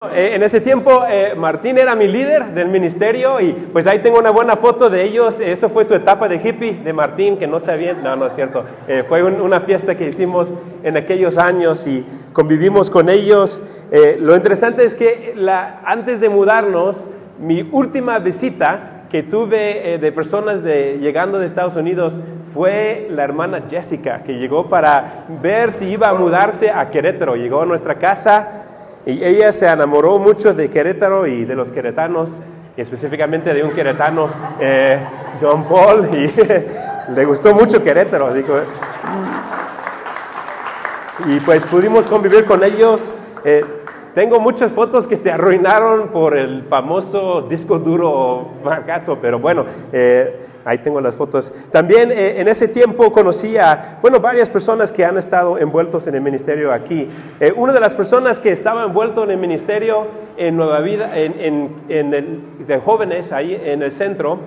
Eh, en ese tiempo eh, Martín era mi líder del ministerio y pues ahí tengo una buena foto de ellos. Eso fue su etapa de hippie de Martín, que no sabía, no, no es cierto. Eh, fue una fiesta que hicimos en aquellos años y convivimos con ellos. lo interesante es que la, antes de mudarnos, mi última visita que tuve de personas de, llegando de Estados Unidos fue la hermana Jessica, que llegó para ver si iba a mudarse a Querétaro. Llegó a nuestra casa y ella se enamoró mucho de Querétaro y de los queretanos, y específicamente de un queretano, eh, John Paul, y le gustó mucho Querétaro. y pues pudimos convivir con ellos. Eh, tengo muchas fotos que se arruinaron por el famoso disco duro fracaso, pero bueno, eh, ahí tengo las fotos. También eh, en ese tiempo conocí a, bueno, varias personas que han estado envueltos en el ministerio aquí. Eh, una de las personas que estaba envuelto en el ministerio en Nueva Vida, en, el, de jóvenes ahí en el centro,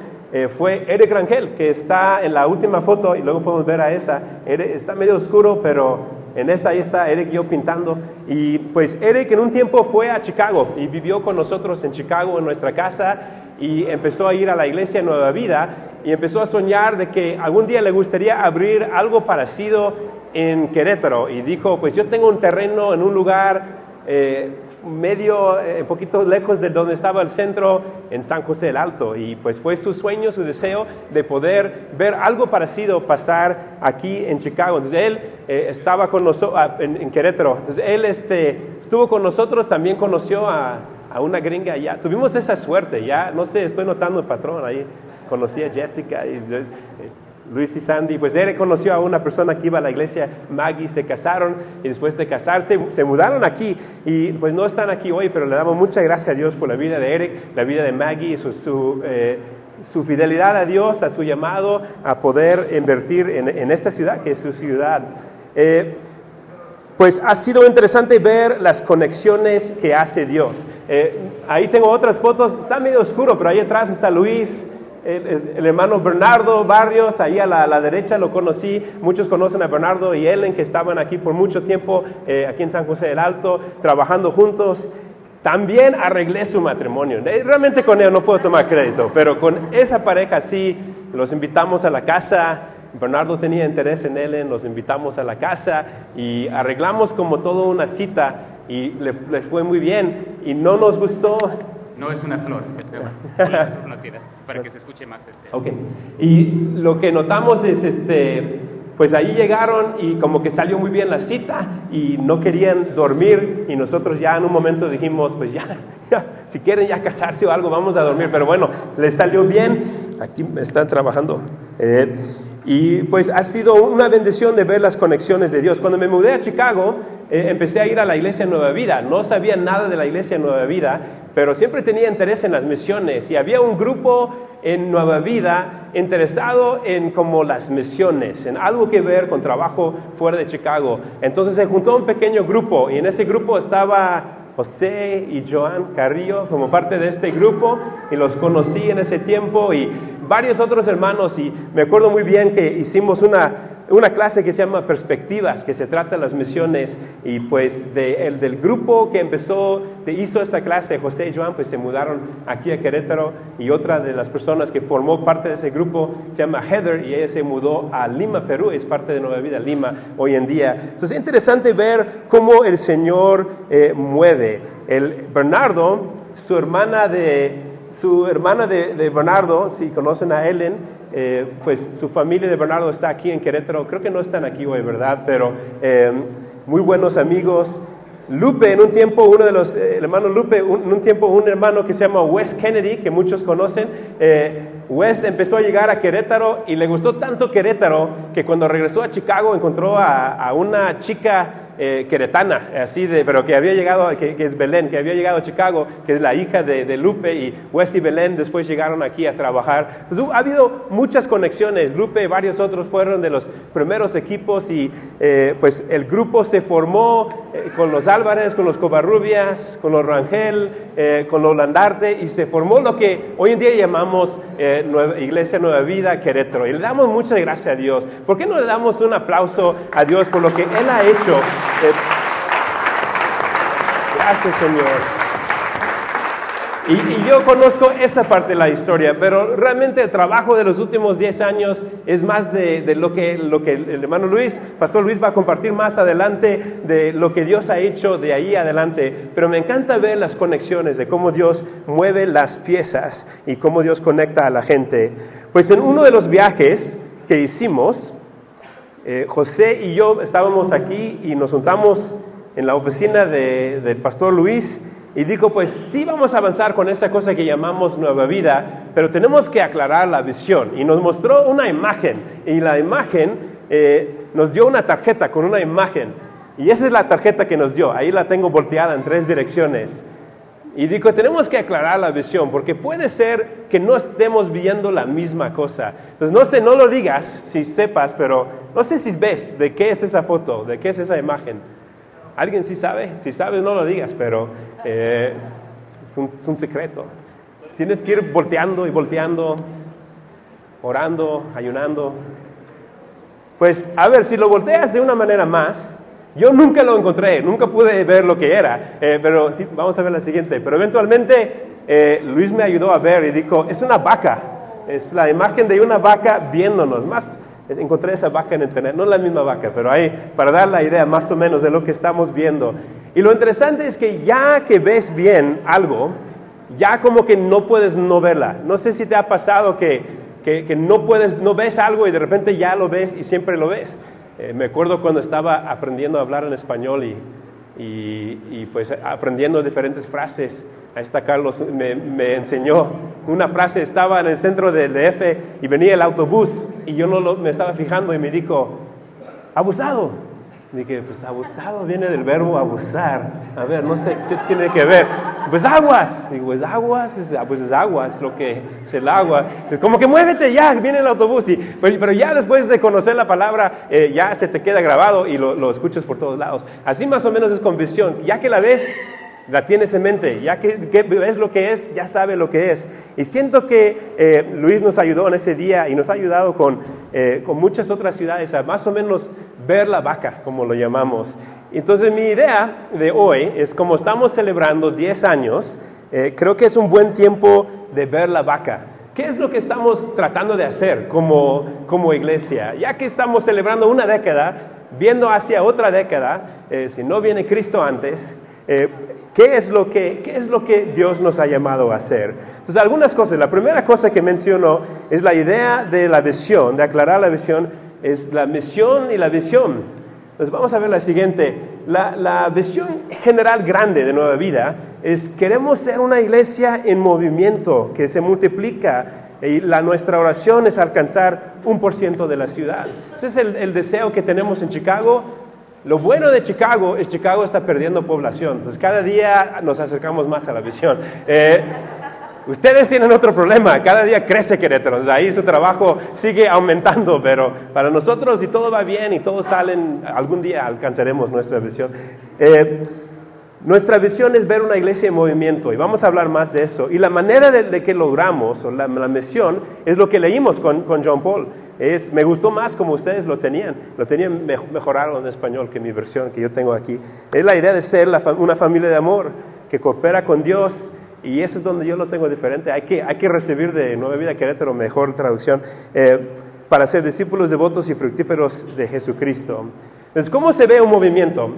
fue Eric Rangel, que está en la última foto, y luego podemos ver a esa. está medio oscuro, pero en esa ahí está Eric y yo pintando. Y pues Eric en un tiempo fue a Chicago y vivió con nosotros en Chicago, en nuestra casa, y empezó a ir a la iglesia Nueva Vida y empezó a soñar de que algún día le gustaría abrir algo parecido en Querétaro. Y dijo, pues yo tengo un terreno en un lugar eh, medio, un eh, poquito lejos de donde estaba el centro, en San José del Alto. Y pues fue su sueño, su deseo de poder ver algo parecido pasar aquí en Chicago. Entonces él eh, estaba con nosotros, ah, en, Querétaro. Entonces él este, estuvo con nosotros, también conoció a, a una gringa allá. Tuvimos esa suerte, ya, no sé, estoy notando el patrón ahí. Conocí a Jessica y Luis y Sandy, pues él conoció a una persona que iba a la iglesia, Maggie, se casaron y después de casarse se mudaron aquí y pues no están aquí hoy, pero le damos muchas gracias a Dios por la vida de Eric, la vida de Maggie, su, su, eh, su fidelidad a Dios, a su llamado a poder invertir en, esta ciudad que es su ciudad. Eh, pues ha sido interesante ver las conexiones que hace Dios. Eh, ahí tengo otras fotos, está medio oscuro, pero ahí atrás está Luis, el, hermano Bernardo Barrios, ahí a la, derecha lo conocí, muchos conocen a Bernardo y Ellen que estaban aquí por mucho tiempo, eh, aquí en San José del Alto, trabajando juntos. También arreglé su matrimonio. Eh, realmente con él no puedo tomar crédito, pero con esa pareja sí, los invitamos a la casa. Bernardo tenía interés en Ellen, los invitamos a la casa y arreglamos como todo una cita y le, le fue muy bien y no nos gustó no es una flor, es para que se escuche más. Este. Ok, y lo que notamos es, este, pues ahí llegaron y como que salió muy bien la cita y no querían dormir y nosotros ya en un momento dijimos, pues ya, si quieren ya casarse o algo, vamos a dormir, pero bueno, les salió bien, aquí están trabajando. Eh, y pues ha sido una bendición de ver las conexiones de Dios. Cuando me mudé a Chicago, eh, empecé a ir a la iglesia Nueva Vida. No sabía nada de la iglesia Nueva Vida, pero siempre tenía interés en las misiones. Y había un grupo en Nueva Vida interesado en como las misiones, en algo que ver con trabajo fuera de Chicago. Entonces se juntó un pequeño grupo y en ese grupo estaba José y Joan Carrillo como parte de este grupo y los conocí en ese tiempo y varios otros hermanos y me acuerdo muy bien que hicimos una una clase que se llama Perspectivas, que se trata de las misiones y pues de, el del grupo que empezó, que hizo esta clase, José y Joan, pues se mudaron aquí a Querétaro y otra de las personas que formó parte de ese grupo se llama Heather y ella se mudó a Lima, Perú, es parte de Nueva Vida Lima hoy en día. Entonces es interesante ver cómo el Señor eh, mueve. El Bernardo, su hermana de, su hermana de, Bernardo, si conocen a Ellen, eh, pues su familia de Bernardo está aquí en Querétaro, creo que no están aquí hoy, ¿verdad? Pero eh, muy buenos amigos. Lupe, en un tiempo, uno de los, eh, hermanos Lupe, en un tiempo un hermano que se llama Wes Kennedy, que muchos conocen, Wes empezó a llegar a Querétaro y le gustó tanto Querétaro que cuando regresó a Chicago encontró a una chica eh, queretana, así de, pero que había llegado, que, es Belén, que había llegado a Chicago, que es la hija de, Lupe, y Wes y Belén después llegaron aquí a trabajar. Entonces ha habido muchas conexiones, Lupe y varios otros fueron de los primeros equipos y eh, pues el grupo se formó eh, con los Álvarez, con los Covarrubias, con los Rangel, con los Landarte y se formó lo que hoy en día llamamos Iglesia Nueva Vida Querétaro. Y le damos muchas gracias a Dios. ¿Por qué no le damos un aplauso a Dios por lo que Él ha hecho? Gracias, Señor. Y, yo conozco esa parte de la historia, pero realmente el trabajo de los últimos 10 años es más de, de, lo, que, lo que el hermano Luis, Pastor Luis va a compartir más adelante de lo que Dios ha hecho de ahí adelante. Pero me encanta ver las conexiones de cómo Dios mueve las piezas y cómo Dios conecta a la gente. Pues en uno de los viajes que hicimos, eh, José y yo estábamos aquí y nos juntamos en la oficina de, del Pastor Luis y dijo, pues sí vamos a avanzar con esa cosa que llamamos nueva vida, pero tenemos que aclarar la visión. Y nos mostró una imagen, y la imagen eh, nos dio una tarjeta con una imagen. Y esa es la tarjeta que nos dio, ahí la tengo volteada en tres direcciones. Y dijo, tenemos que aclarar la visión, porque puede ser que no estemos viendo la misma cosa. Entonces, no sé, no lo digas si sepas, pero no sé si ves de qué es esa foto, de qué es esa imagen. ¿Alguien sí sabe? Si sabes, no lo digas, pero eh, es, un, es, un, secreto. Tienes que ir volteando y volteando, orando, ayunando. Pues, a ver, si lo volteas de una manera más, yo nunca lo encontré, nunca pude ver lo que era, eh, pero sí, vamos a ver la siguiente. Pero eventualmente eh, Luis me ayudó a ver y dijo, es una vaca, es la imagen de una vaca viéndonos, más encontré esa vaca en internet, no la misma vaca, pero ahí para dar la idea más o menos de lo que estamos viendo. Y lo interesante es que ya que ves bien algo, ya como que no puedes no verla. No sé si te ha pasado que, que, no puedes, no ves algo y de repente ya lo ves y siempre lo ves. Eh, me acuerdo cuando estaba aprendiendo a hablar en español y, y, pues aprendiendo diferentes frases. Ahí está Carlos, me, enseñó una frase, estaba en el centro del DF y venía el autobús y yo no me estaba fijando y me dijo, abusado. Dije, pues abusado viene del verbo abusar. A ver, no sé qué tiene que ver. Pues aguas. Digo, pues aguas, es, pues es aguas, lo que es el agua. Como que muévete ya, viene el autobús. Y, pues, pero ya después de conocer la palabra, eh, ya se te queda grabado y lo, lo escuchas por todos lados. Así más o menos es con visión. Ya que la ves, la tienes en mente, ya que, que, ves lo que es, ya sabe lo que es. Y siento que eh, Luis nos ayudó en ese día y nos ha ayudado con, eh, con muchas otras ciudades a más o menos ver la vaca, como lo llamamos. Entonces mi idea de hoy es como estamos celebrando 10 años, eh, creo que es un buen tiempo de ver la vaca. ¿Qué es lo que estamos tratando de hacer como, como iglesia? Ya que estamos celebrando una década, viendo hacia otra década, si no viene Cristo antes, eh, ¿qué, es lo que, ¿Qué es lo que Dios nos ha llamado a hacer? Entonces, algunas cosas. La primera cosa que mencionó es la idea de la visión, de aclarar la visión, es la misión y la visión. Entonces, vamos a ver la siguiente. La, la visión general grande de Nueva Vida es queremos ser una iglesia en movimiento, que se multiplica, y la, nuestra oración es alcanzar un por ciento de la ciudad. Ese es el, el deseo que tenemos en Chicago, lo bueno de Chicago es Chicago está perdiendo población, entonces cada día nos acercamos más a la visión. Eh, ustedes tienen otro problema, cada día crece Querétaro, ahí su trabajo sigue aumentando, pero para nosotros si todo va bien y todos salen, algún día alcanzaremos nuestra visión. Eh, nuestra visión es ver una iglesia en movimiento y vamos a hablar más de eso. Y la manera de, que logramos, o la, misión, es lo que leímos con, con John Paul. Es, me gustó más como ustedes lo tenían, lo tenían mejorado en español que mi versión que yo tengo aquí. Es la idea de ser una familia de amor que coopera con Dios y eso es donde yo lo tengo diferente. Hay que, hay que recibir de Nueva Vida Querétaro mejor traducción eh, para ser discípulos devotos y fructíferos de Jesucristo. Entonces, ¿cómo se ve un movimiento?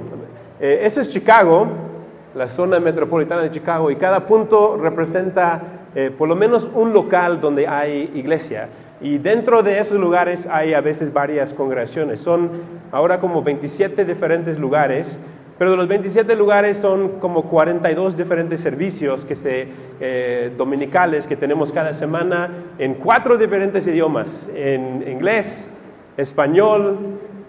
Eh, ese es Chicago la zona metropolitana de Chicago, y cada punto representa eh, por lo menos un local donde hay iglesia. Y dentro de esos lugares hay a veces varias congregaciones. Son ahora como 27 diferentes lugares, pero de los 27 lugares son como 42 diferentes servicios que se, eh, dominicales que tenemos cada semana en cuatro diferentes idiomas, en inglés, español,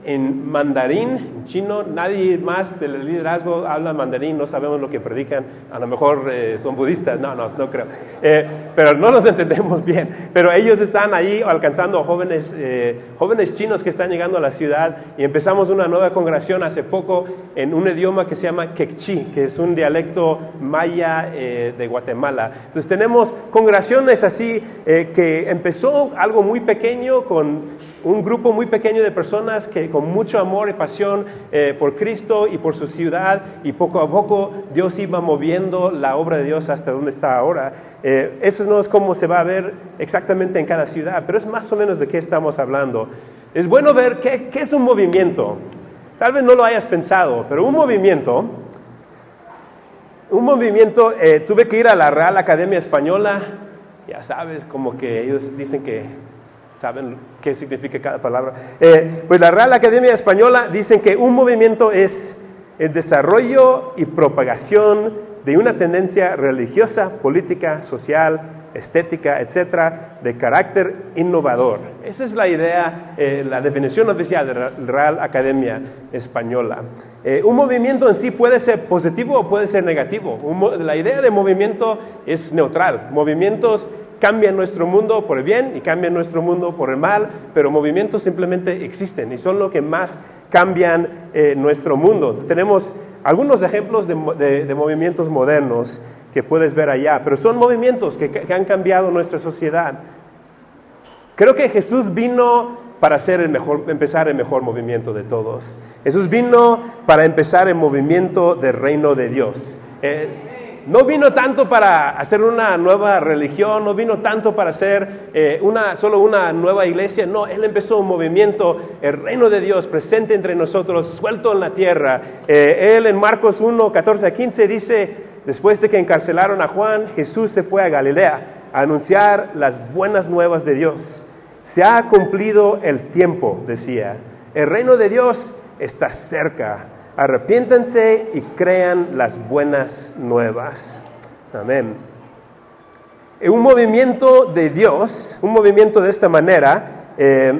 en mandarín, chino, nadie más del liderazgo habla mandarín, no sabemos lo que predican, a lo mejor eh, son budistas, no, no, no creo, eh, pero no los entendemos bien, pero ellos están ahí alcanzando a jóvenes, eh, jóvenes chinos que están llegando a la ciudad y empezamos una nueva congregación hace poco en un idioma que se llama quechí, que es un dialecto maya de Guatemala. Entonces tenemos congregaciones así que empezó algo muy pequeño con un grupo muy pequeño de personas que con mucho amor y pasión eh, por Cristo y por su ciudad y poco a poco Dios iba moviendo la obra de Dios hasta donde está ahora. Eh, eso no es como se va a ver exactamente en cada ciudad, pero es más o menos de qué estamos hablando. Es bueno ver qué, qué es un movimiento. Tal vez no lo hayas pensado, pero un movimiento, un movimiento, eh, tuve que ir a la Real Academia Española, ya sabes, como que ellos dicen que saben qué significa cada palabra. Eh, pues la Real Academia Española dicen que un movimiento es el desarrollo y propagación de una tendencia religiosa, política, social, estética, etcétera, de carácter innovador. Esa es la idea, eh, la definición oficial de la Real Academia Española. Eh, un movimiento en sí puede ser positivo o puede ser negativo. la idea de movimiento es neutral. Movimientos cambian nuestro mundo por el bien y cambian nuestro mundo por el mal, pero movimientos simplemente existen y son lo que más cambian eh, nuestro mundo. tenemos algunos ejemplos de, movimientos modernos que puedes ver allá, pero son movimientos que, que han cambiado nuestra sociedad. Creo que Jesús vino para hacer el mejor, empezar el mejor movimiento de todos. Jesús vino para empezar el movimiento del reino de Dios. Eh, no vino tanto para hacer una nueva religión, no vino tanto para hacer eh, una, solo una nueva iglesia, no, Él empezó un movimiento, el reino de Dios presente entre nosotros, suelto en la tierra. Eh, él en Marcos 1, 14 a 15 dice, después de que encarcelaron a Juan, Jesús se fue a Galilea a anunciar las buenas nuevas de Dios. Se ha cumplido el tiempo, decía. El reino de Dios está cerca arrepiéntense y crean las buenas nuevas. Amén. Un movimiento de Dios, un movimiento de esta manera, eh,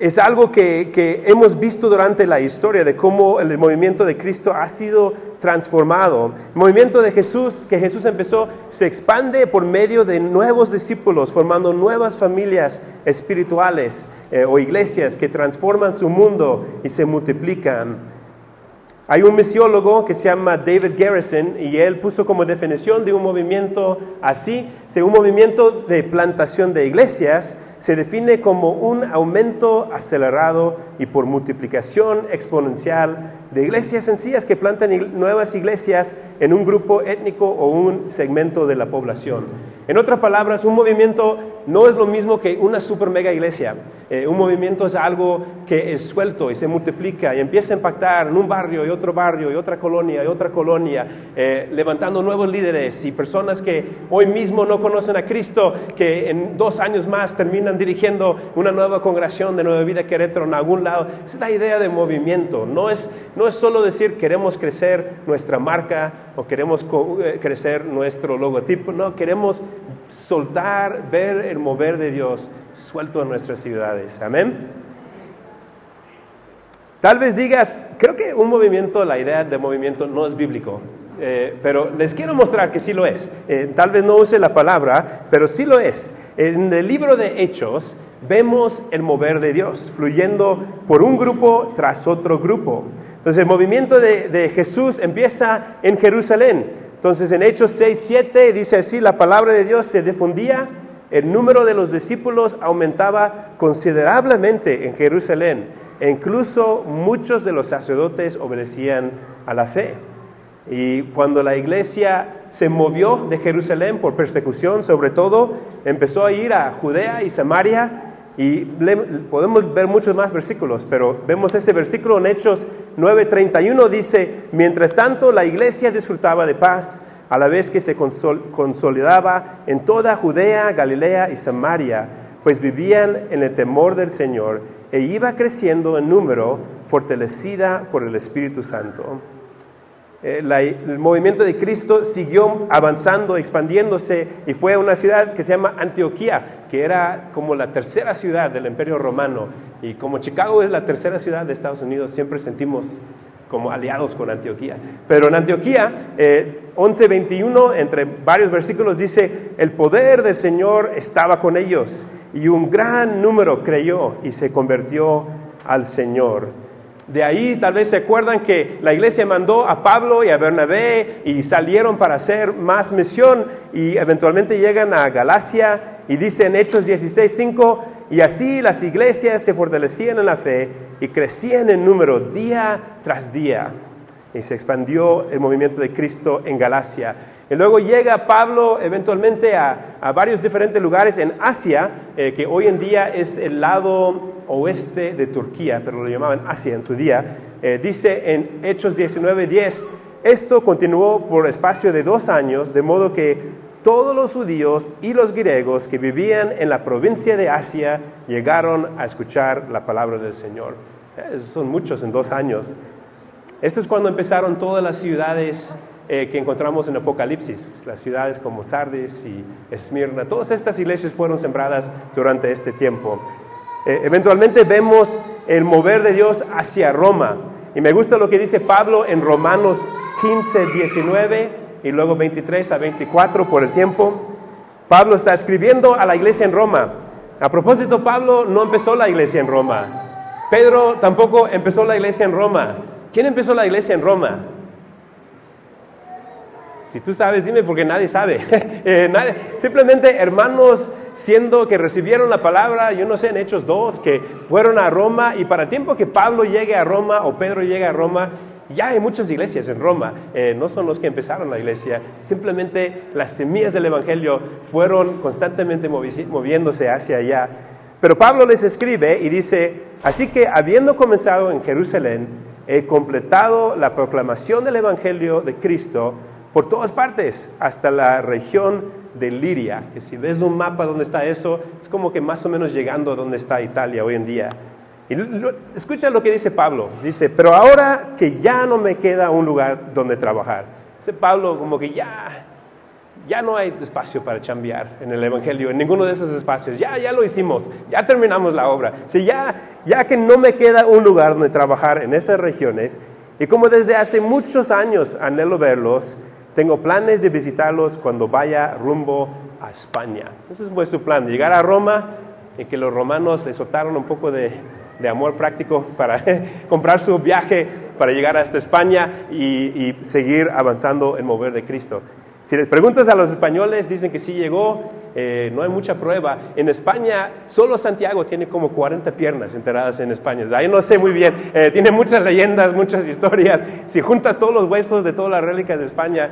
es algo que, hemos visto durante la historia de cómo el movimiento de Cristo ha sido transformado. El movimiento de Jesús, que Jesús empezó, se expande por medio de nuevos discípulos, formando nuevas familias espirituales eh, o iglesias que transforman su mundo y se multiplican. Hay un misiólogo que se llama David Garrison y él puso como definición de un movimiento así, un movimiento de plantación de iglesias se define como un aumento acelerado y por multiplicación exponencial de iglesias sencillas que plantan nuevas iglesias en un grupo étnico o un segmento de la población. En otras palabras, un movimiento no es lo mismo que una super mega iglesia. Eh, un movimiento es algo que es suelto y se multiplica y empieza a impactar en un barrio y otro barrio y otra colonia y otra colonia, eh, levantando nuevos líderes y personas que hoy mismo no conocen a Cristo, que en dos años más terminan dirigiendo una nueva congregación de Nueva Vida Querétaro en algún lado. Esa es la idea de movimiento. No es, no es solo decir queremos crecer nuestra marca o queremos eh, crecer nuestro logotipo, no, queremos soltar, ver el mover de Dios suelto en nuestras ciudades. Amén. Tal vez digas, creo que un movimiento, la idea de movimiento no es bíblico, eh, pero les quiero mostrar que sí lo es. Eh, tal vez no use la palabra, pero sí lo es. En el libro de Hechos vemos el mover de Dios fluyendo por un grupo tras otro grupo. Entonces el movimiento de, Jesús empieza en Jerusalén. Entonces en Hechos 6, 7 dice así, la palabra de Dios se difundía, el número de los discípulos aumentaba considerablemente en Jerusalén e incluso muchos de los sacerdotes obedecían a la fe. Y cuando la iglesia se movió de Jerusalén por persecución, sobre todo, empezó a ir a Judea y Samaria y podemos ver muchos más versículos, pero vemos este versículo en Hechos 9:31 dice, mientras tanto la iglesia disfrutaba de paz a la vez que se consolidaba en toda Judea, Galilea y Samaria, pues vivían en el temor del Señor e iba creciendo en número, fortalecida por el Espíritu Santo. Eh, el movimiento de Cristo siguió avanzando, expandiéndose y fue a una ciudad que se llama Antioquía, que era como la tercera ciudad del Imperio Romano. Y como Chicago es la tercera ciudad de Estados Unidos, siempre sentimos como aliados con Antioquía. Pero en Antioquía, eh, 11.21, entre varios versículos, dice, el poder del Señor estaba con ellos y un gran número creyó y se convirtió al Señor. De ahí tal vez se acuerdan que la iglesia mandó a Pablo y a Bernabé y salieron para hacer más misión y eventualmente llegan a Galacia y dice en Hechos 16:5 y así las iglesias se fortalecían en la fe y crecían en número día tras día. Y se expandió el movimiento de Cristo en Galacia. Y luego llega Pablo eventualmente a, varios diferentes lugares en Asia, eh, que hoy en día es el lado oeste de Turquía, pero lo llamaban Asia en su día. Eh, dice en Hechos 19:10, esto continuó por espacio de dos años, de modo que todos los judíos y los griegos que vivían en la provincia de Asia llegaron a escuchar la palabra del Señor. Eh, son muchos en dos años. Esto es cuando empezaron todas las ciudades eh, que encontramos en Apocalipsis, las ciudades como Sardis y Esmirna, todas estas iglesias fueron sembradas durante este tiempo. Eh, eventualmente vemos el mover de Dios hacia Roma. Y me gusta lo que dice Pablo en Romanos 15, 19 y luego 23 a 24 por el tiempo. Pablo está escribiendo a la iglesia en Roma. A propósito, Pablo no empezó la iglesia en Roma. Pedro tampoco empezó la iglesia en Roma. ¿Quién empezó la iglesia en Roma? Si tú sabes, dime porque nadie sabe. Eh, simplemente hermanos siendo que recibieron la palabra, yo no sé, en Hechos 2, que fueron a Roma y para el tiempo que Pablo llegue a Roma o Pedro llegue a Roma, ya hay muchas iglesias en Roma, eh, no son los que empezaron la iglesia, simplemente las semillas del Evangelio fueron constantemente moviéndose hacia allá. Pero Pablo les escribe y dice, así que habiendo comenzado en Jerusalén, he completado la proclamación del Evangelio de Cristo, por todas partes, hasta la región de Liria, que si ves un mapa donde está eso, es como que más o menos llegando a donde está Italia hoy en día. Y escucha lo que dice Pablo, dice, pero ahora que ya no me queda un lugar donde trabajar. Dice Pablo como que ya, ya no hay espacio para chambear en el Evangelio, en ninguno de esos espacios. Ya, ya lo hicimos, ya terminamos la obra. Si ya, ya que no me queda un lugar donde trabajar en esas regiones, y como desde hace muchos años anhelo verlos, tengo planes de visitarlos cuando vaya rumbo a España. Ese fue su plan, llegar a Roma y que los romanos le soltaron un poco de, amor práctico para comprar su viaje para llegar hasta España y, seguir avanzando en mover de Cristo. Si les preguntas a los españoles, dicen que sí llegó, eh, no hay mucha prueba. En España, solo Santiago tiene como 40 piernas enterradas en España. Ahí no sé muy bien, eh, tiene muchas leyendas, muchas historias. Si juntas todos los huesos de todas las rélicas de España,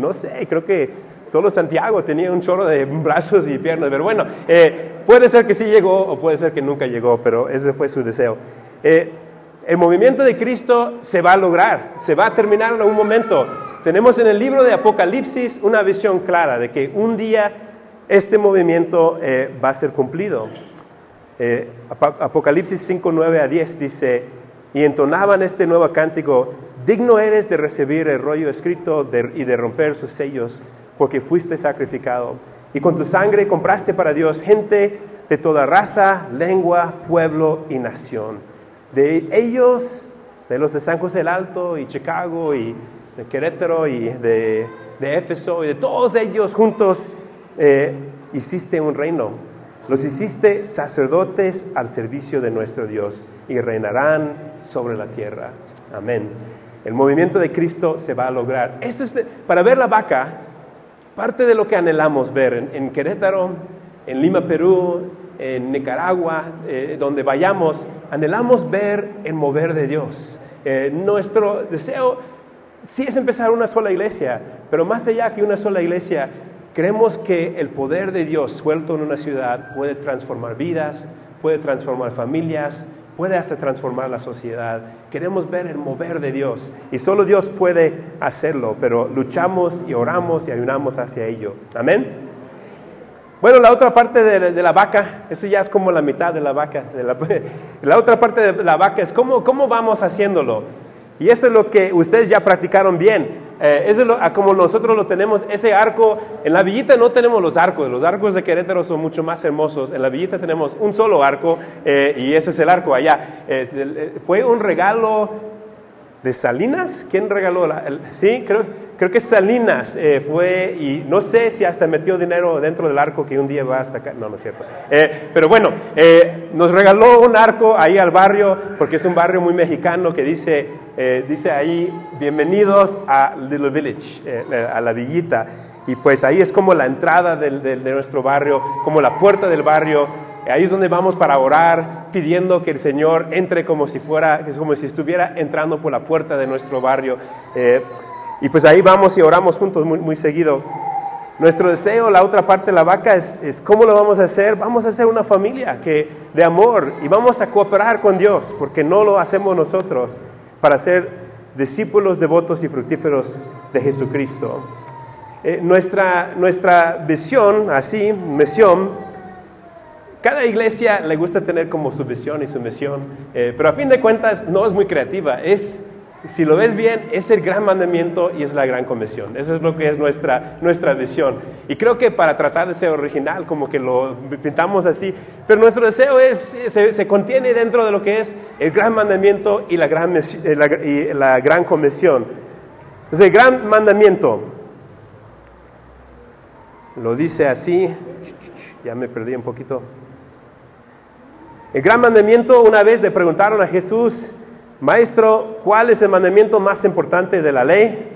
no sé, creo que solo Santiago tenía un chorro de brazos y piernas. Pero bueno, eh, puede ser que sí llegó o puede ser que nunca llegó, pero ese fue su deseo. el movimiento de Cristo se va a lograr, se va a terminar en algún momento tenemos en el libro de Apocalipsis una visión clara de que un día este movimiento eh, va a ser cumplido. Eh, Apocalipsis 5, 9 a 10 dice, y entonaban este nuevo cántico, digno eres de recibir el rollo escrito y de romper sus sellos, porque fuiste sacrificado. Y con tu sangre compraste para Dios gente de toda raza, lengua, pueblo y nación. De ellos, de los de San José del Alto y Chicago y de Querétaro y de, de Éfeso y de todos ellos juntos, eh, hiciste un reino. Los hiciste sacerdotes al servicio de nuestro Dios y reinarán sobre la tierra. Amén. El movimiento de Cristo se va a lograr. Eso es para ver la vaca, parte de lo que anhelamos ver en, Querétaro, en Lima, Perú, en Nicaragua, eh, donde vayamos, anhelamos ver el mover de Dios. Eh, nuestro deseo sí es empezar una sola iglesia, pero más allá que una sola iglesia, creemos que el poder de Dios suelto en una ciudad puede transformar vidas, puede transformar familias, puede hasta transformar la sociedad. Queremos ver el mover de Dios y solo Dios puede hacerlo, pero luchamos y oramos y ayunamos hacia ello. Amén. Bueno, la otra parte de, la vaca, eso ya es como la mitad de la vaca. la, otra parte de la vaca es cómo, cómo vamos haciéndolo. Y eso es lo que ustedes ya practicaron bien. Eh, es como nosotros lo tenemos, ese arco, en la villita no tenemos los arcos, los arcos de Querétaro son mucho más hermosos, en la villita tenemos un solo arco eh, y ese es el arco allá. Eh, fue un regalo de Salinas, ¿quién regaló? La, sí, creo, creo que Salinas fue, y no sé si hasta metió dinero dentro del arco que un día va a sacar, no, no es cierto. pero bueno, nos regaló un arco ahí al barrio, porque es un barrio muy mexicano que dice, eh, dice ahí, bienvenidos a Little Village, eh, a la villita. Y pues ahí es como la entrada del- de nuestro barrio, como la puerta del barrio. Ahí es donde vamos para orar, pidiendo que el Señor entre como si fuera, como si estuviera entrando por la puerta de nuestro barrio. Eh, y pues ahí vamos y oramos juntos muy, muy seguido. Nuestro deseo, la otra parte de la vaca, es, es cómo lo vamos a hacer. Vamos a hacer una familia que, de amor y vamos a cooperar con Dios, porque no lo hacemos nosotros para ser discípulos devotos y fructíferos de Jesucristo. Eh, nuestra, nuestra visión, así, misión, cada iglesia le gusta tener como su visión y su misión, eh, pero a fin de cuentas no es muy creativa. Es, si lo ves bien, es el gran mandamiento y es la gran comisión. Eso es lo que es nuestra, nuestra visión. Y creo que para tratar de ser original, como que lo pintamos así, pero nuestro deseo es, se, se contiene dentro de lo que es el gran mandamiento y la gran, eh, la, y la gran comisión. Entonces, el gran mandamiento lo dice así, ya me perdí un poquito. El gran mandamiento, una vez le preguntaron a Jesús, Maestro, ¿cuál es el mandamiento más importante de la ley?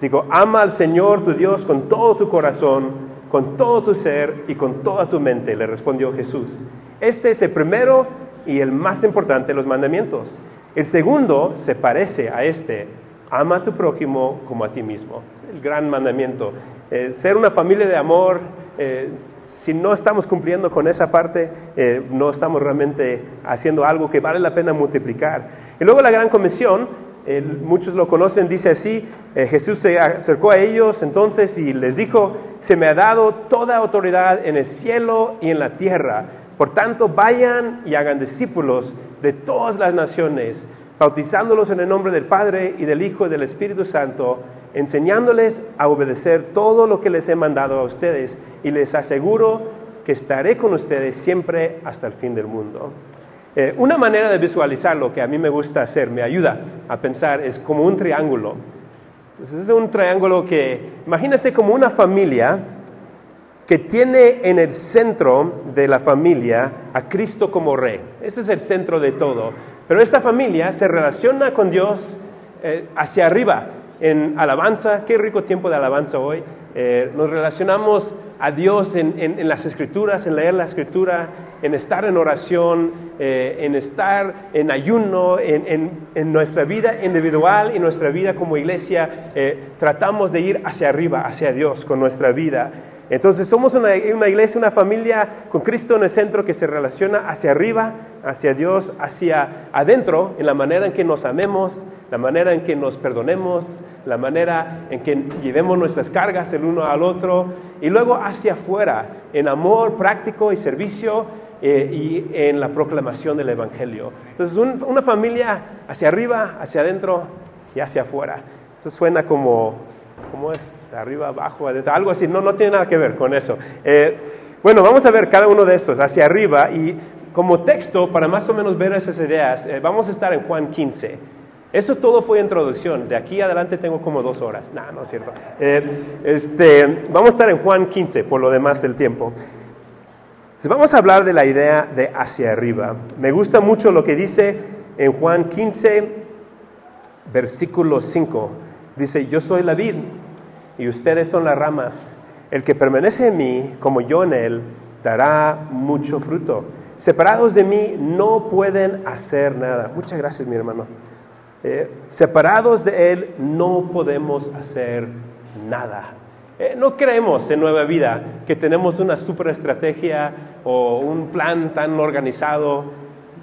Digo, ama al Señor tu Dios con todo tu corazón, con todo tu ser y con toda tu mente, le respondió Jesús. Este es el primero y el más importante de los mandamientos. El segundo se parece a este, ama a tu prójimo como a ti mismo. Es el gran mandamiento. Eh, ser una familia de amor, eh, si no estamos cumpliendo con esa parte, eh, no estamos realmente haciendo algo que vale la pena multiplicar. Y luego la gran comisión, muchos lo conocen, dice así, Jesús se acercó a ellos entonces y les dijo, se me ha dado toda autoridad en el cielo y en la tierra. Por tanto, vayan y hagan discípulos de todas las naciones, bautizándolos en el nombre del Padre y del Hijo y del Espíritu Santo, enseñándoles a obedecer todo lo que les he mandado a ustedes y les aseguro que estaré con ustedes siempre hasta el fin del mundo. Eh, una manera de visualizar lo que a mí me gusta hacer, me ayuda a pensar, es como un triángulo. Es un triángulo que, imagínense como una familia que tiene en el centro de la familia a Cristo como rey. Ese es el centro de todo. Pero esta familia se relaciona con Dios eh, hacia arriba, en alabanza. Qué rico tiempo de alabanza hoy. Eh, nos relacionamos a Dios en, las escrituras, en leer la escritura, en estar en oración, eh, en estar en ayuno, en nuestra vida individual y nuestra vida como iglesia. eh, tratamos de ir hacia arriba, hacia Dios con nuestra vida. Entonces somos una, una iglesia, una familia con Cristo en el centro que se relaciona hacia arriba, hacia Dios, hacia adentro, en la manera en que nos amemos, la manera en que nos perdonemos, la manera en que llevemos nuestras cargas el uno al otro, y luego hacia afuera, en amor práctico y servicio eh, y en la proclamación del Evangelio. Entonces un- una familia hacia arriba, hacia adentro y hacia afuera. Eso suena como ¿Cómo es? Arriba, abajo, adentro, algo así. No, no tiene nada que ver con eso. Eh, bueno, vamos a ver cada uno de estos hacia arriba y como texto, para más o menos ver esas ideas, eh, vamos a estar en Juan 15. Eso todo fue introducción. De aquí adelante tengo como dos horas. No, no es cierto. Eh, este, vamos a estar en Juan 15 por lo demás del tiempo. Vamos a hablar de la idea de hacia arriba. Me gusta mucho lo que dice en Juan 15, versículo 5. Dice, yo soy la vid y ustedes son las ramas. El que permanece en mí, como yo en él, dará mucho fruto. Separados de mí no pueden hacer nada. Muchas gracias, mi hermano. Eh, separados de Él no podemos hacer nada. Eh, no creemos en Nueva Vida que tenemos una super estrategia o un plan tan organizado.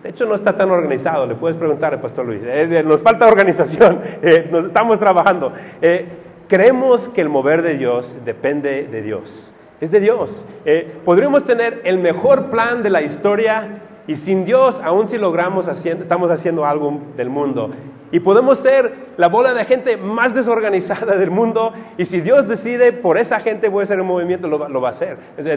De hecho, no está tan organizado. Le puedes preguntar al Pastor Luis. Eh, nos falta organización. Eh, nos estamos trabajando. Eh, creemos que el mover de Dios depende de Dios. Es de Dios. Eh, podríamos tener el mejor plan de la historia y sin Dios, aún si logramos haciendo, estamos haciendo algo del mundo. Y podemos ser la bola de gente más desorganizada del mundo. Y si Dios decide por esa gente voy a hacer un movimiento, lo, lo va a hacer. Es,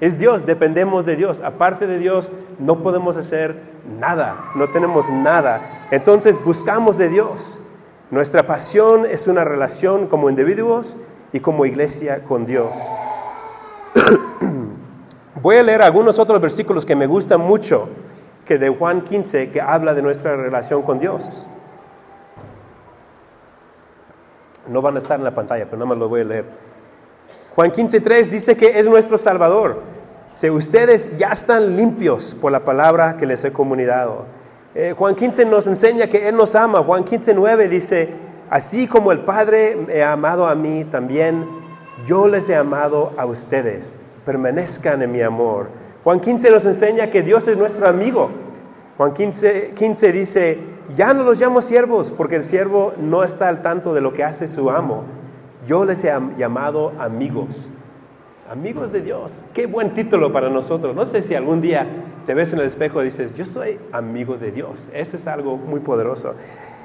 es Dios, dependemos de Dios. Aparte de Dios, no podemos hacer nada. No tenemos nada. Entonces buscamos de Dios. Nuestra pasión es una relación como individuos y como iglesia con Dios. Voy a leer algunos otros versículos que me gustan mucho, que de Juan 15, que habla de nuestra relación con Dios. No van a estar en la pantalla, pero nada más lo voy a leer. Juan 15.3 dice que es nuestro Salvador. Si ustedes ya están limpios por la palabra que les he comunicado. Eh, Juan 15 nos enseña que Él nos ama. Juan 15.9 dice, así como el Padre me ha amado a mí, también yo les he amado a ustedes. Permanezcan en mi amor. Juan 15 nos enseña que Dios es nuestro amigo. Juan 15, 15 dice, ya no los llamo siervos porque el siervo no está al tanto de lo que hace su amo. Yo les he llamado amigos. Amigos de Dios. Qué buen título para nosotros. No sé si algún día te ves en el espejo y dices, yo soy amigo de Dios. Ese es algo muy poderoso.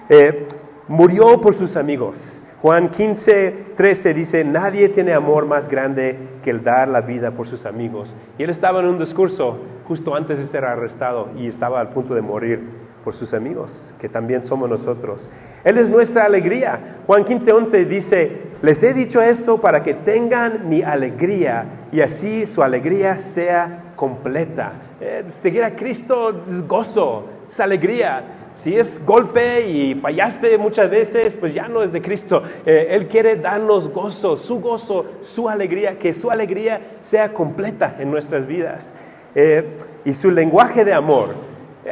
Eh, murió por sus amigos. Juan 15, 13 dice, nadie tiene amor más grande que el dar la vida por sus amigos. Y él estaba en un discurso justo antes de ser arrestado y estaba al punto de morir por sus amigos, que también somos nosotros. Él es nuestra alegría. Juan 15, 11 dice, les he dicho esto para que tengan mi alegría y así su alegría sea completa. Eh, seguir a Cristo es gozo, es alegría. Si es golpe y fallaste muchas veces, pues ya no es de Cristo. Eh, él quiere darnos gozo, su gozo, su alegría, que su alegría sea completa en nuestras vidas. Eh, y su lenguaje de amor.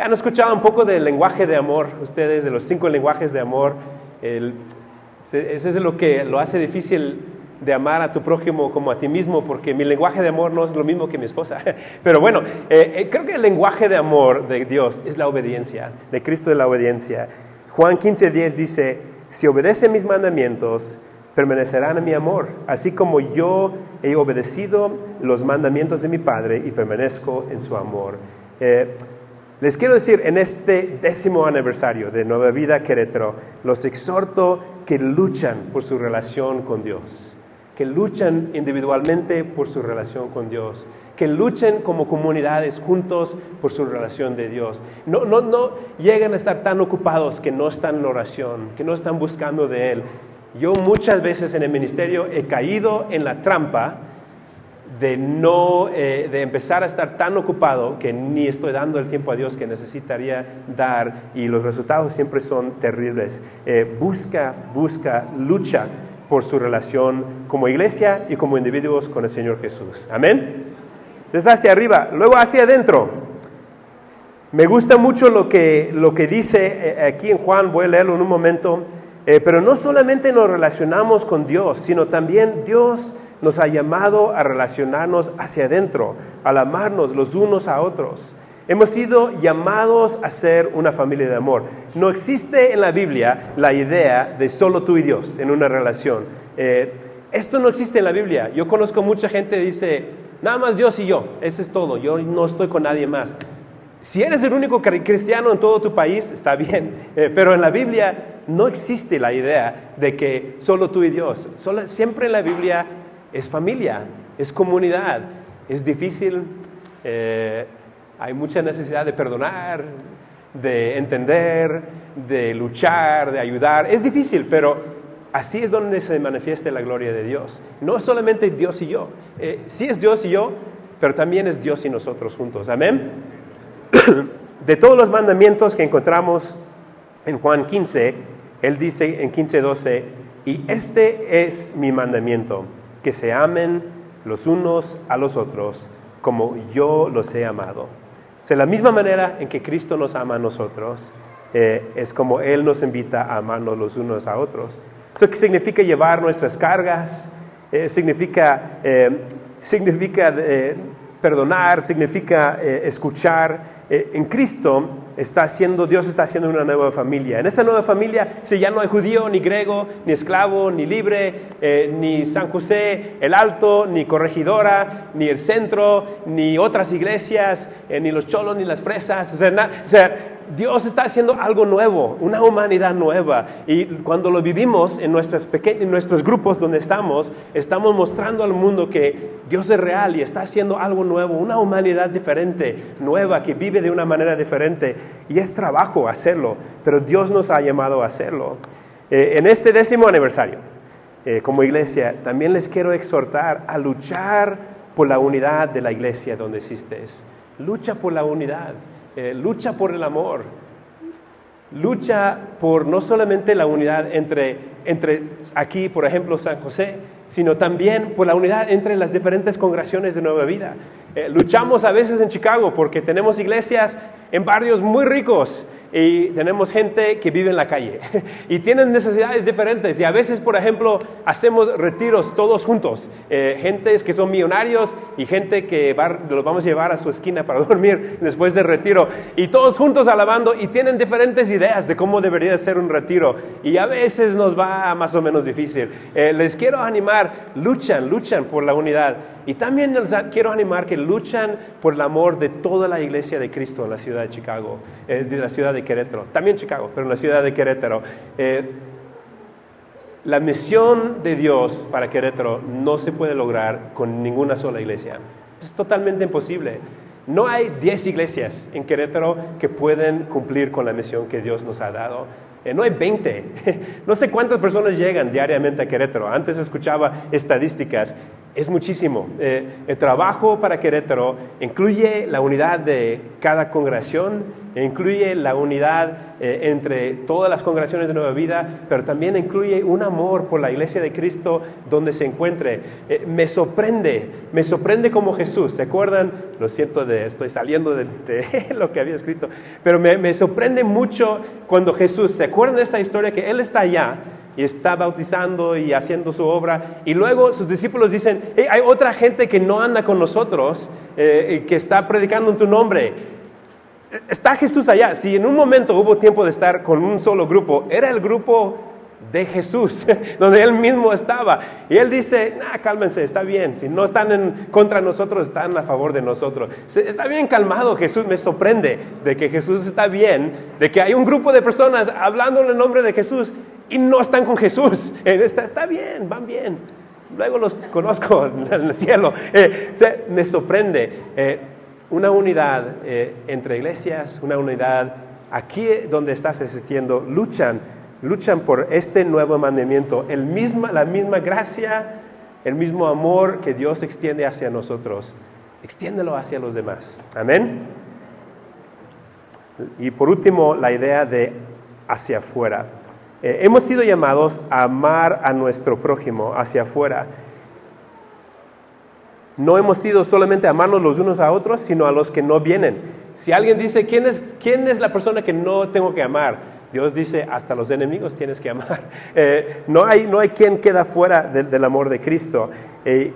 ¿Han escuchado un poco del lenguaje de amor ustedes, de los cinco lenguajes de amor? ese es lo que lo hace difícil de amar a tu prójimo como a ti mismo, porque mi lenguaje de amor no es lo mismo que mi esposa. Pero bueno, eh, eh, creo que el lenguaje de amor de Dios es la obediencia, de Cristo es la obediencia. Juan 15:10 dice, si obedecen mis mandamientos, permanecerán en mi amor, así como yo he obedecido los mandamientos de mi Padre y permanezco en su amor. Eh, les quiero decir, en este décimo aniversario de Nueva Vida Querétaro, los exhorto que luchan por su relación con Dios que luchan individualmente por su relación con Dios, que luchen como comunidades juntos por su relación de Dios. No, no, no llegan a estar tan ocupados que no están en oración, que no están buscando de Él. Yo muchas veces en el ministerio he caído en la trampa de no eh, de empezar a estar tan ocupado que ni estoy dando el tiempo a Dios que necesitaría dar y los resultados siempre son terribles. Eh, busca, busca, lucha por su relación como iglesia y como individuos con el Señor Jesús. Amén. Desde hacia arriba, luego hacia adentro. Me gusta mucho lo que, lo que dice eh, aquí en Juan, voy a leerlo en un momento, eh, pero no solamente nos relacionamos con Dios, sino también Dios nos ha llamado a relacionarnos hacia adentro, al amarnos los unos a otros. Hemos sido llamados a ser una familia de amor. No existe en la Biblia la idea de solo tú y Dios en una relación. Eh, esto no existe en la Biblia. Yo conozco mucha gente que dice, nada más Dios y yo, eso es todo, yo no estoy con nadie más. Si eres el único cristiano en todo tu país, está bien, eh, pero en la Biblia no existe la idea de que solo tú y Dios. siempre en la Biblia es familia, es comunidad, es difícil. Eh, hay mucha necesidad de perdonar, de entender, de luchar, de ayudar. Es difícil, pero así es donde se manifiesta la gloria de Dios. No solamente Dios y yo. Eh, sí es Dios y yo, pero también es Dios y nosotros juntos. Amén. De todos los mandamientos que encontramos en Juan 15, Él dice en 15:12, y este es mi mandamiento, que se amen los unos a los otros como yo los he amado. De la misma manera en que Cristo nos ama a nosotros, eh, es como Él nos invita a amarnos los unos a otros. Eso significa llevar nuestras cargas, eh, significa, eh, significa perdonar, significa escuchar, eh, en Cristo está haciendo, Dios está haciendo una nueva familia. En esa nueva familia, si ya no hay judío, ni griego, ni esclavo, ni libre, eh, ni San José el Alto, ni corregidora, ni el centro, ni otras iglesias, eh, ni los cholos, ni las fresas. o sea Dios está haciendo algo nuevo, una humanidad nueva. Y cuando lo vivimos en, nuestras en nuestros grupos donde estamos, estamos mostrando al mundo que Dios es real y está haciendo algo nuevo, una humanidad diferente, nueva, que vive de una manera diferente. Y es trabajo hacerlo, pero Dios nos ha llamado a hacerlo. Eh, en este décimo aniversario, eh, como iglesia, también les quiero exhortar a luchar por la unidad de la iglesia donde existes. Lucha por la unidad. Eh, lucha por el amor, lucha por no solamente la unidad entre, entre aquí, por ejemplo, San José, sino también por la unidad entre las diferentes congregaciones de Nueva Vida. Eh, luchamos a veces en Chicago porque tenemos iglesias en barrios muy ricos y tenemos gente que vive en la calle y tienen necesidades diferentes y a veces, por ejemplo, hacemos retiros todos juntos, eh, gentes que son millonarios y gente que los vamos a llevar a su esquina para dormir después del retiro y todos juntos alabando y tienen diferentes ideas de cómo debería ser un retiro y a veces nos va más o menos difícil. Eh, les quiero animar, luchan, luchan por la unidad. Y también les quiero animar que luchan por el amor de toda la iglesia de Cristo en la ciudad de Chicago, eh, la ciudad de Querétaro, también Chicago, pero en la ciudad de Querétaro. Eh, la misión de Dios para Querétaro no se puede lograr con ninguna sola iglesia. Es totalmente imposible. No hay 10 iglesias en Querétaro que pueden cumplir con la misión que Dios nos ha dado. Eh, no hay 20. No sé cuántas personas llegan diariamente a Querétaro. Antes escuchaba estadísticas es muchísimo. Eh, el trabajo para Querétaro incluye la unidad de cada congregación, incluye la unidad eh, entre todas las congregaciones de Nueva Vida, pero también incluye un amor por la iglesia de Cristo donde se encuentre. Eh, me sorprende, me sorprende como Jesús. ¿Se acuerdan? Lo siento, de, estoy saliendo de, lo que había escrito, pero me, me sorprende mucho cuando Jesús, ¿se acuerdan de esta historia que Él está allá? y está bautizando y haciendo su obra. Y luego sus discípulos dicen, hay otra gente que no anda con nosotros, eh, que está predicando en tu nombre. Está Jesús allá. Si en un momento hubo tiempo de estar con un solo grupo, era el grupo de Jesús, donde él mismo estaba. Y él dice, nah, cálmense, está bien. Si no están en contra nosotros, están a favor de nosotros. Está bien calmado Jesús. Me sorprende de que Jesús está bien, de que hay un grupo de personas hablando en el nombre de Jesús y no están con Jesús. Está, está bien, van bien. Luego los conozco en el cielo. Eh, me sorprende eh, una unidad eh, entre iglesias, una unidad aquí donde estás asistiendo, luchan, luchan por este nuevo mandamiento, el misma, la misma gracia, el mismo amor que Dios extiende hacia nosotros. Extiéndelo hacia los demás. Amén. Y por último, la idea de hacia afuera. Eh, hemos sido llamados a amar a nuestro prójimo hacia afuera. No hemos sido solamente amarnos los unos a otros, sino a los que no vienen. Si alguien dice, ¿quién es, quién es la persona que no tengo que amar? Dios dice, hasta los enemigos tienes que amar. Eh, no, hay, no hay quien queda fuera del amor de Cristo. Eh,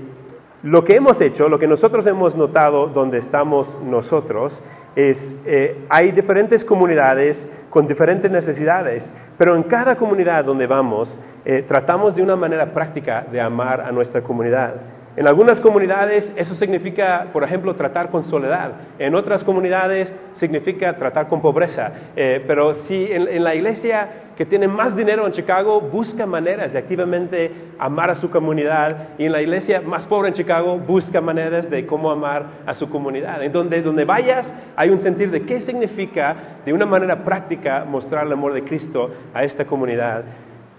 lo que hemos hecho, lo que nosotros hemos notado donde estamos nosotros, es, eh, hay diferentes comunidades con diferentes necesidades, pero en cada comunidad donde vamos, eh, tratamos de una manera práctica de amar a nuestra comunidad. En algunas comunidades eso significa, por ejemplo, tratar con soledad. En otras comunidades significa tratar con pobreza. Eh, pero si en, la iglesia que tiene más dinero en Chicago busca maneras de activamente amar a su comunidad y en la iglesia más pobre en Chicago busca maneras de cómo amar a su comunidad. En donde, donde vayas hay un sentir de qué significa de una manera práctica mostrar el amor de Cristo a esta comunidad.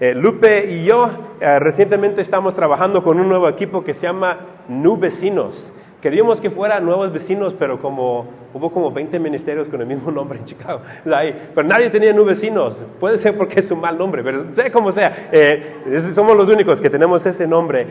Eh, Lupe y yo eh, recientemente estamos trabajando con un nuevo equipo que se llama New Vecinos. Queríamos que fuera nuevos vecinos, pero como hubo como 20 ministerios con el mismo nombre en Chicago, pero nadie tenía New. Puede ser porque es un mal nombre, pero sea como sea, eh, somos los únicos que tenemos ese nombre.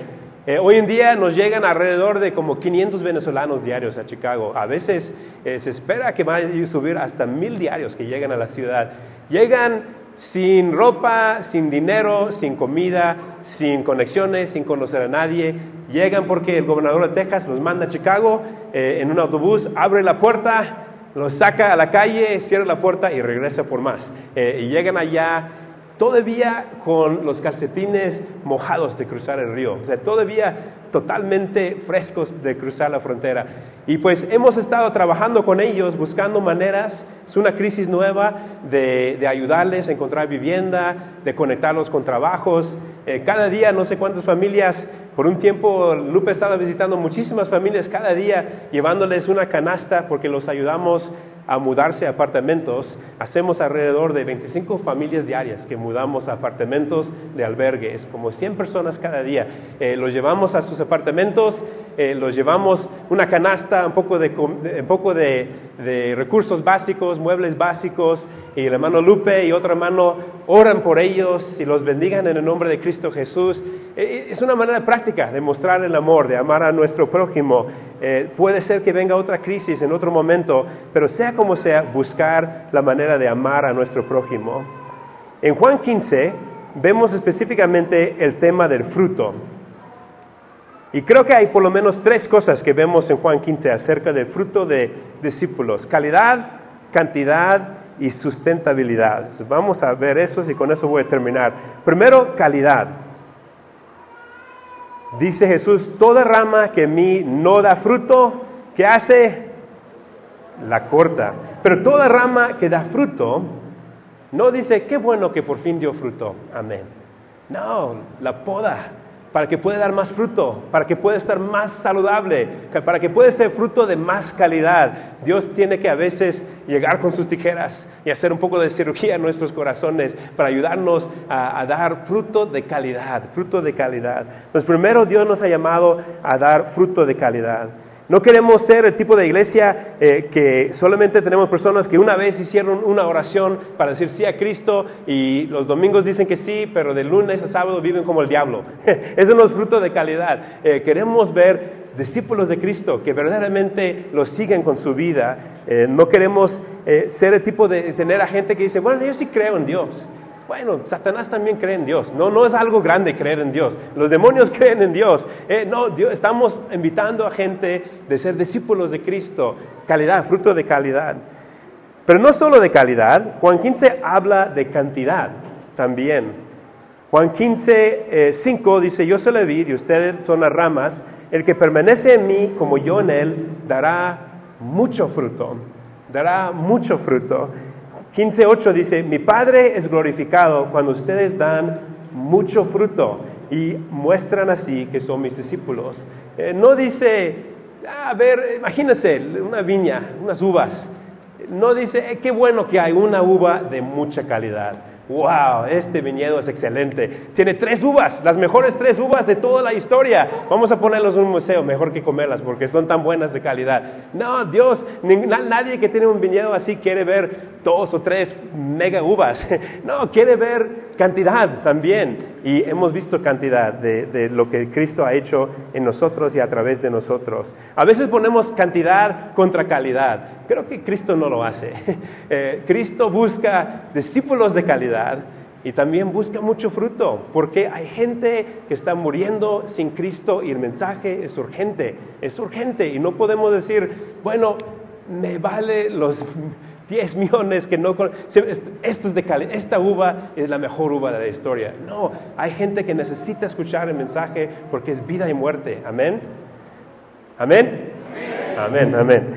hoy en día nos llegan alrededor de como 500 venezolanos diarios a Chicago. A veces se espera que vayan a subir hasta mil diarios que llegan a la ciudad. Llegan sin ropa, sin dinero, sin comida, sin conexiones, sin conocer a nadie. Llegan porque el gobernador de Texas los manda a Chicago eh, en un autobús, abre la puerta, los saca a la calle, cierra la puerta y regresa por más. Eh, y llegan allá todavía con los calcetines mojados de cruzar el río, o sea, todavía totalmente frescos de cruzar la frontera. Y pues hemos estado trabajando con ellos, buscando maneras, es una crisis nueva de, ayudarles a encontrar vivienda, de conectarlos con trabajos. Eh, cada día no sé cuántas familias, por un tiempo Lupe estaba visitando muchísimas familias cada día, llevándoles una canasta porque los ayudamos a mudarse a apartamentos. Hacemos alrededor de 25 familias diarias que mudamos a apartamentos de albergues, como 100 personas cada día. Eh, los llevamos a sus apartamentos, eh, los llevamos una canasta, un poco, de, un poco de, de, recursos básicos, muebles básicos, y el hermano Lupe y otro hermano oran por ellos y los bendigan en el nombre de Cristo Jesús. Es una manera práctica de mostrar el amor, de amar a nuestro prójimo. puede ser que venga otra crisis en otro momento, pero sea como sea, buscar la manera de amar a nuestro prójimo. En Juan 15 vemos específicamente el tema del fruto. Y creo que hay por lo menos tres cosas que vemos en Juan 15 acerca del fruto de discípulos. Calidad, cantidad y sustentabilidad. Vamos a ver eso y con eso voy a terminar. Primero, calidad. Dice Jesús, toda rama que a mí no da fruto, ¿qué hace? La corta. Pero toda rama que da fruto, no dice, qué bueno que por fin dio fruto. Amén. No, la poda para que pueda dar más fruto, para que pueda estar más saludable, para que pueda ser fruto de más calidad. Dios tiene que a veces llegar con sus tijeras y hacer un poco de cirugía en nuestros corazones para ayudarnos a, dar fruto de calidad, fruto de calidad. Pues primero Dios nos ha llamado a dar fruto de calidad. No queremos ser el tipo de iglesia eh, que solamente tenemos personas que una vez hicieron una oración para decir sí a Cristo y los domingos dicen que sí, pero de lunes a sábado viven como el diablo. Eso no es fruto de calidad. Eh, queremos ver discípulos de Cristo que verdaderamente lo siguen con su vida. Eh, no queremos ser el tipo de tener a gente que dice, bueno, yo sí creo en Dios. Bueno, Satanás también cree en Dios. No, no es algo grande creer en Dios. Los demonios creen en Dios. Eh, no, Dios, estamos invitando a gente de ser discípulos de Cristo. Calidad, fruto de calidad. Pero no solo de calidad, Juan 15 habla de cantidad también. Juan 15, 5 eh, dice, yo soy la vid y ustedes son las ramas. El que permanece en mí como yo en él dará mucho fruto. Dará mucho fruto. 15.8 dice, mi Padre es glorificado cuando ustedes dan mucho fruto y muestran así que son mis discípulos. Eh, no dice, a ver, imagínense una viña, unas uvas. No dice, eh, qué bueno que hay una uva de mucha calidad wow, este viñedo es excelente. Tiene tres uvas, las mejores tres uvas de toda la historia. Vamos a ponerlos en un museo, mejor que comerlas porque son tan buenas de calidad. No, Dios, nadie que tiene un viñedo así quiere ver dos o tres mega uvas. No, quiere ver cantidad también. Y hemos visto cantidad de, lo que Cristo ha hecho en nosotros y a través de nosotros. A veces ponemos cantidad contra calidad. Creo que Cristo no lo hace. Eh, Cristo busca discípulos de calidad y también busca mucho fruto, porque hay gente que está muriendo sin Cristo y el mensaje es urgente, es urgente y no podemos decir, bueno, me vale los 10 millones que no... Esto es de calidad, esta uva es la mejor uva de la historia. No, hay gente que necesita escuchar el mensaje porque es vida y muerte. Amén. Amén. Amén, amén.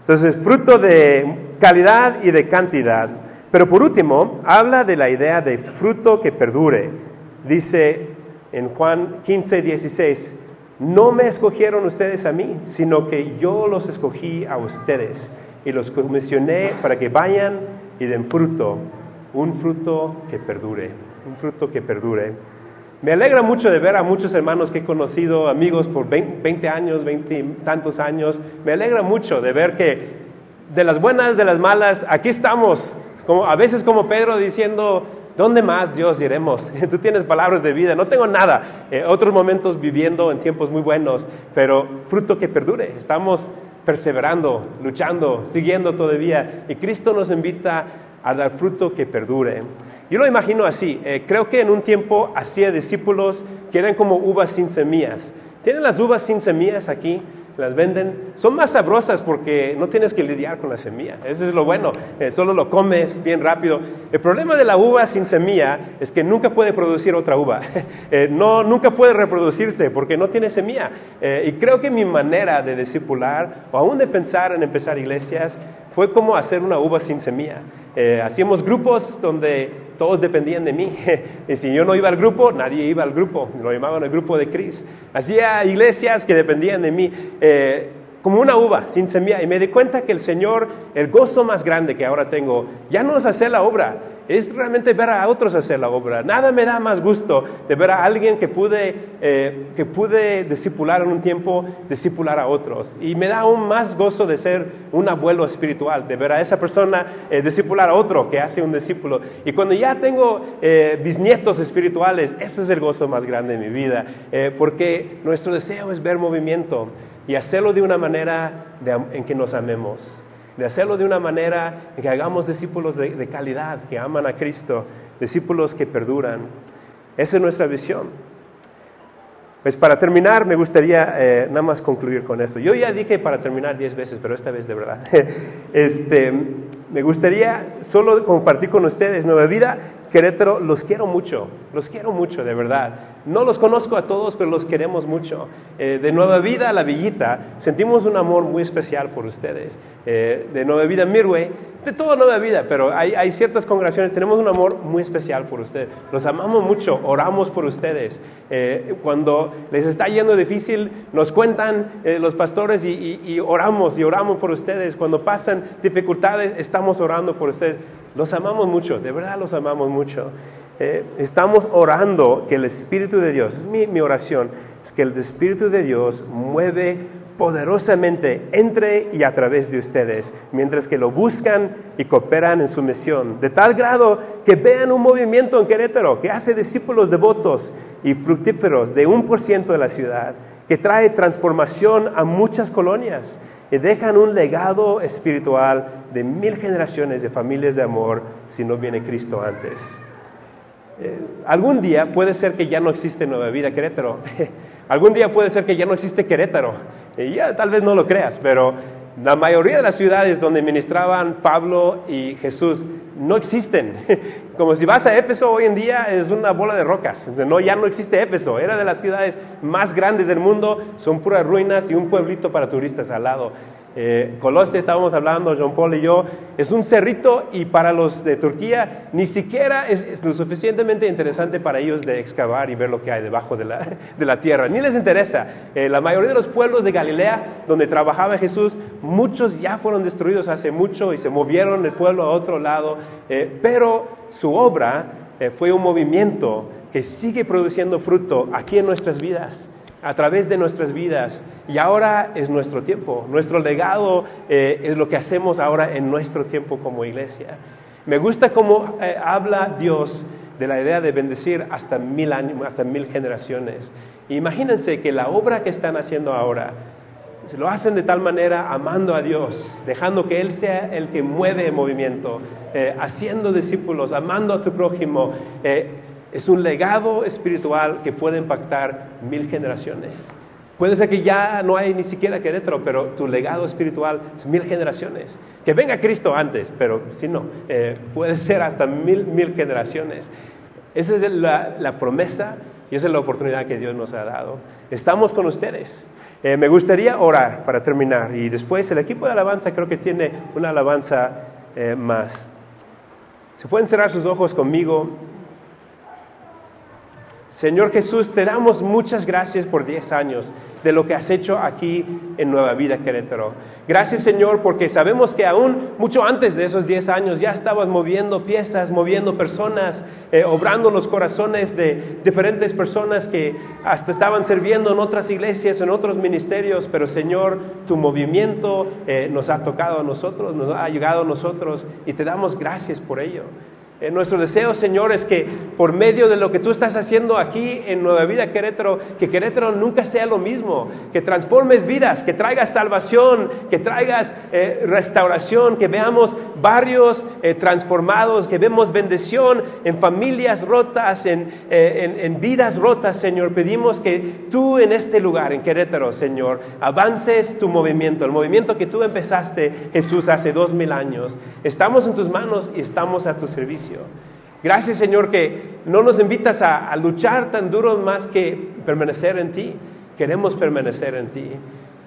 Entonces, fruto de calidad y de cantidad. Pero por último, habla de la idea de fruto que perdure. Dice en Juan 15, 16, no me escogieron ustedes a mí, sino que yo los escogí a ustedes y los comisioné para que vayan y den fruto, un fruto que perdure, un fruto que perdure. Me alegra mucho de ver a muchos hermanos que he conocido, amigos por 20 años, 20 tantos años. Me alegra mucho de ver que de las buenas, de las malas, aquí estamos. Como, a veces como Pedro diciendo, ¿dónde más Dios iremos? Tú tienes palabras de vida, no tengo nada. Eh, otros momentos viviendo en tiempos muy buenos, pero fruto que perdure. Estamos perseverando, luchando, siguiendo todavía. Y Cristo nos invita a dar fruto que perdure. Yo lo imagino así. Eh, creo que en un tiempo hacía discípulos que eran como uvas sin semillas. ¿Tienen las uvas sin semillas aquí? Las venden. Son más sabrosas porque no tienes que lidiar con la semilla. Eso es lo bueno. Eh, solo lo comes bien rápido. El problema de la uva sin semilla es que nunca puede producir otra uva. Eh, no, nunca puede reproducirse porque no tiene semilla. y creo que mi manera de discipular o aún de pensar en empezar iglesias fue como hacer una uva sin semilla. Eh, hacíamos grupos donde todos dependían de mí. y si yo no iba al grupo, nadie iba al grupo. Lo llamaban el grupo de Cris. Hacía iglesias que dependían de mí. Eh, como una uva sin semilla y me di cuenta que el Señor, el gozo más grande que ahora tengo, ya no es hacer la obra, es realmente ver a otros hacer la obra. Nada me da más gusto de ver a alguien que pude, eh, que pude discipular en un tiempo, discipular a otros. Y me da aún más gozo de ser un abuelo espiritual, de ver a esa persona eh, discipular a otro que hace un discípulo. Y cuando ya tengo eh, bisnietos espirituales, ese es el gozo más grande de mi vida, porque nuestro deseo es ver movimiento y hacerlo de una manera en que nos amemos de hacerlo de una manera en que hagamos discípulos de, calidad, que aman a Cristo, discípulos que perduran. Esa es nuestra visión. Pues para terminar, me gustaría eh, nada más concluir con eso. Yo ya dije para terminar diez veces, pero esta vez de verdad. este, me gustaría solo compartir con ustedes Nueva Vida Querétaro, los quiero mucho, los quiero mucho, de verdad. No los conozco a todos, pero los queremos mucho. Eh, de Nueva Vida a La Villita, sentimos un amor muy especial por ustedes. Eh, de Nueva Vida Mirway, de toda Nueva Vida, pero hay, hay, ciertas congregaciones, tenemos un amor muy especial por ustedes. Los amamos mucho, oramos por ustedes. Eh, cuando les está yendo difícil, nos cuentan los pastores y, y oramos y oramos por ustedes. Cuando pasan dificultades, estamos orando por ustedes. Los amamos mucho, de verdad los amamos mucho. Eh, estamos orando que el Espíritu de Dios, es mi, oración, es que el Espíritu de Dios mueve poderosamente entre y a través de ustedes, mientras que lo buscan y cooperan en su misión, de tal grado que vean un movimiento en Querétaro que hace discípulos devotos y fructíferos de un por ciento de la ciudad, que trae transformación a muchas colonias y dejan un legado espiritual de mil generaciones de familias de amor si no viene Cristo antes. Eh, algún día puede ser que ya no existe Nueva Vida Querétaro. algún día puede ser que ya no existe Querétaro. Y ya tal vez no lo creas, pero la mayoría de las ciudades donde ministraban Pablo y Jesús no existen. Como si vas a Éfeso hoy en día es una bola de rocas. No, ya no existe Éfeso. Era de las ciudades más grandes del mundo. Son puras ruinas y un pueblito para turistas al lado. Eh, estábamos hablando, John Paul y yo, es un cerrito y para los de Turquía ni siquiera es, lo suficientemente interesante para ellos de excavar y ver lo que hay debajo de la, de la tierra. Ni les interesa. Eh, la mayoría de los pueblos de Galilea donde trabajaba Jesús, muchos ya fueron destruidos hace mucho y se movieron el pueblo a otro lado, eh, pero su obra eh, fue un movimiento que sigue produciendo fruto aquí en nuestras vidas a través de nuestras vidas. Y ahora es nuestro tiempo. Nuestro legado eh, es lo que hacemos ahora en nuestro tiempo como iglesia. Me gusta cómo eh, habla Dios de la idea de bendecir hasta mil años, hasta mil generaciones. Imagínense que la obra que están haciendo ahora, se lo hacen de tal manera amando a Dios, dejando que Él sea el que mueve el movimiento, eh, haciendo discípulos, amando a tu prójimo. Es un legado espiritual que puede impactar mil generaciones. Puede ser que ya no hay ni siquiera Querétaro, pero tu legado espiritual es mil generaciones. Que venga Cristo antes, pero si no, eh, puede ser hasta mil, mil generaciones. Esa es la, promesa y esa es la oportunidad que Dios nos ha dado. Estamos con ustedes. Eh, me gustaría orar para terminar y después el equipo de alabanza creo que tiene una alabanza eh, más. ¿Se pueden cerrar sus ojos conmigo? Señor Jesús, te damos muchas gracias por 10 años de lo que has hecho aquí en Nueva Vida Querétaro. Gracias Señor porque sabemos que aún mucho antes de esos 10 años ya estabas moviendo piezas, moviendo personas, eh, obrando los corazones de diferentes personas que hasta estaban sirviendo en otras iglesias, en otros ministerios, pero Señor, tu movimiento eh, nos ha tocado a nosotros, nos ha llegado a nosotros y te damos gracias por ello. Eh, nuestro deseo, Señor, es que por medio de lo que tú estás haciendo aquí en Nueva Vida Querétaro, que Querétaro nunca sea lo mismo, que transformes vidas, que traigas salvación, que traigas eh, restauración, que veamos barrios eh, transformados, que vemos bendición en familias rotas, en, en vidas rotas, Señor. Pedimos que tú en este lugar, en Querétaro, Señor, avances tu movimiento, el movimiento que tú empezaste, Jesús, hace dos mil años. Estamos en tus manos y estamos a tu servicio. Gracias Señor que no nos invitas a, luchar tan duro más que permanecer en ti. Queremos permanecer en ti.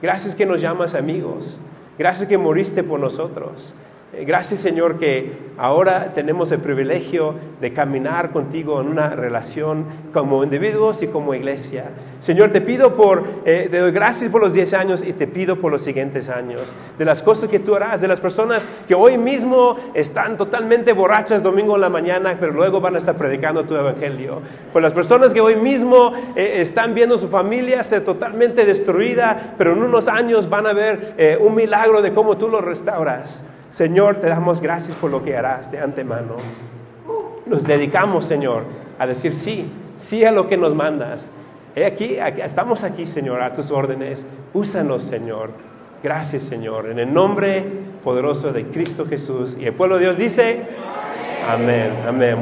Gracias que nos llamas amigos. Gracias que moriste por nosotros. Eh, Gracias Señor que ahora tenemos el privilegio de caminar contigo en una relación como individuos y como iglesia. Señor, te pido por, eh, te doy gracias por los 10 años y te pido por los siguientes años, de las cosas que tú harás, de las personas que hoy mismo están totalmente borrachas domingo en la mañana, pero luego van a estar predicando tu evangelio, por las personas que hoy mismo eh, están viendo su familia ser totalmente destruida, pero en unos años van a ver eh, un milagro de cómo tú lo restauras. Señor, te damos gracias por lo que harás de antemano. Nos dedicamos, Señor, a decir sí, sí a lo que nos mandas. Aquí- estamos aquí, Señor, a tus órdenes. Úsanos, Señor. Gracias, Señor. En el nombre poderoso de Cristo Jesús. Y el pueblo de Dios dice, amén, amén.